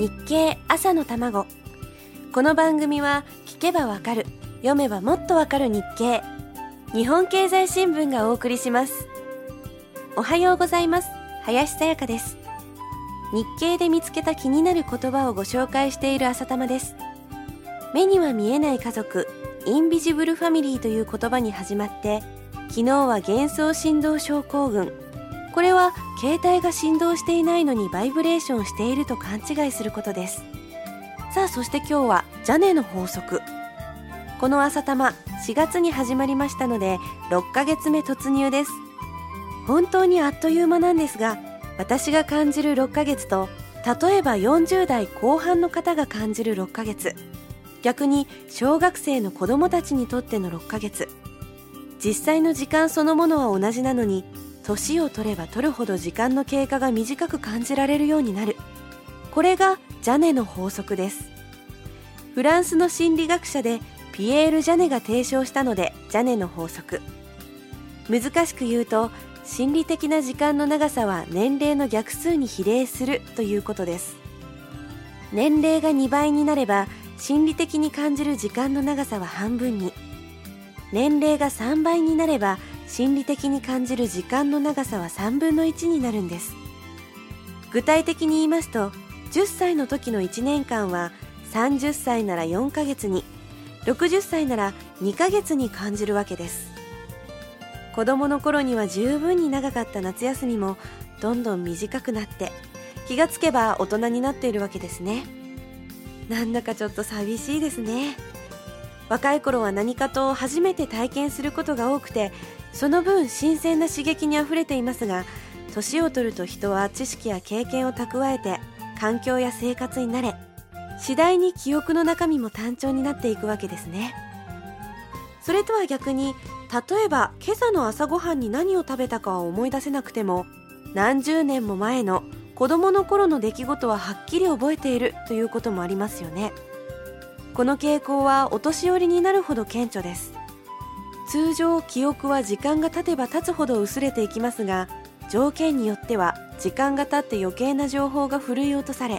日経朝の卵。この番組は聞けばわかる。読めばもっとわかる日経。日本経済新聞がお送りします。おはようございます。林さやかです。日経で見つけた気になる言葉をご紹介している朝玉です。目には見えない家族インビジブルファミリーという言葉に始まって昨日は幻想振動症候群。これは携帯が振動していないのにバイブレーションしていると勘違いすることです。さあそして今日はジャネの法則。この朝玉4月に始まりましたので6ヶ月目突入です。本当にあっという間なんですが私が感じる6ヶ月と例えば40代後半の方が感じる6ヶ月。逆に小学生の子供たちにとっての6ヶ月。実際の時間そのものは同じなのに年を取れば取るほど時間の経過が短く感じられるようになる。これがジャネの法則です。フランスの心理学者でピエール・ジャネが提唱したのでジャネの法則。難しく言うと心理的な時間の長さは年齢の逆数に比例するということです。年齢が2倍になれば心理的に感じる時間の長さは半分に。年齢が3倍になれば心理的に感じる時間の長さは3分の1になるんです。具体的に言いますと10歳の時の1年間は30歳なら4ヶ月に60歳なら2ヶ月に感じるわけです。子供の頃には十分に長かった夏休みもどんどん短くなって気がつけば大人になっているわけですね。なんだかちょっと寂しいですね。若い頃は何かと初めて体験することが多くてその分新鮮な刺激にあふれていますが年を取ると人は知識や経験を蓄えて環境や生活に慣れ次第に記憶の中身も単調になっていくわけですね。それとは逆に例えば今朝の朝ごはんに何を食べたかは思い出せなくても何十年も前の子供の頃の出来事ははっきり覚えているということもありますよね。この傾向はお年寄りになるほど顕著です。通常記憶は時間が経てば経つほど薄れていきますが条件によっては時間が経って余計な情報がふるい落とされ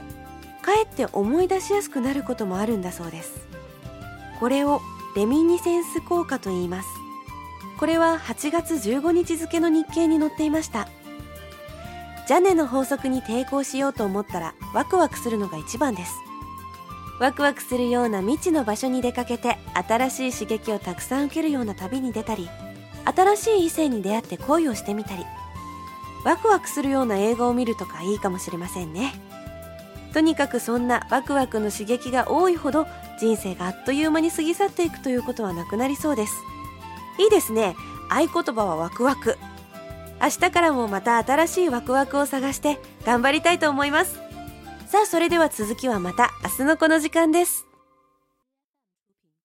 かえって思い出しやすくなることもあるんだそうです。これをレミニセンス効果と言います。これは8月15日付の日経に載っていました。ジャネの法則に抵抗しようと思ったらワクワクするのが一番です。ワクワクするような未知の場所に出かけて新しい刺激をたくさん受けるような旅に出たり新しい異性に出会って恋をしてみたりワクワクするような映画を見るとかいいかもしれませんね。とにかくそんなワクワクの刺激が多いほど人生があっという間に過ぎ去っていくということはなくなりそうです。いいですね。合言葉はワクワク。明日からもまた新しいワクワクを探して頑張りたいと思います。さあそれでは続きはまた明日のこの時間です。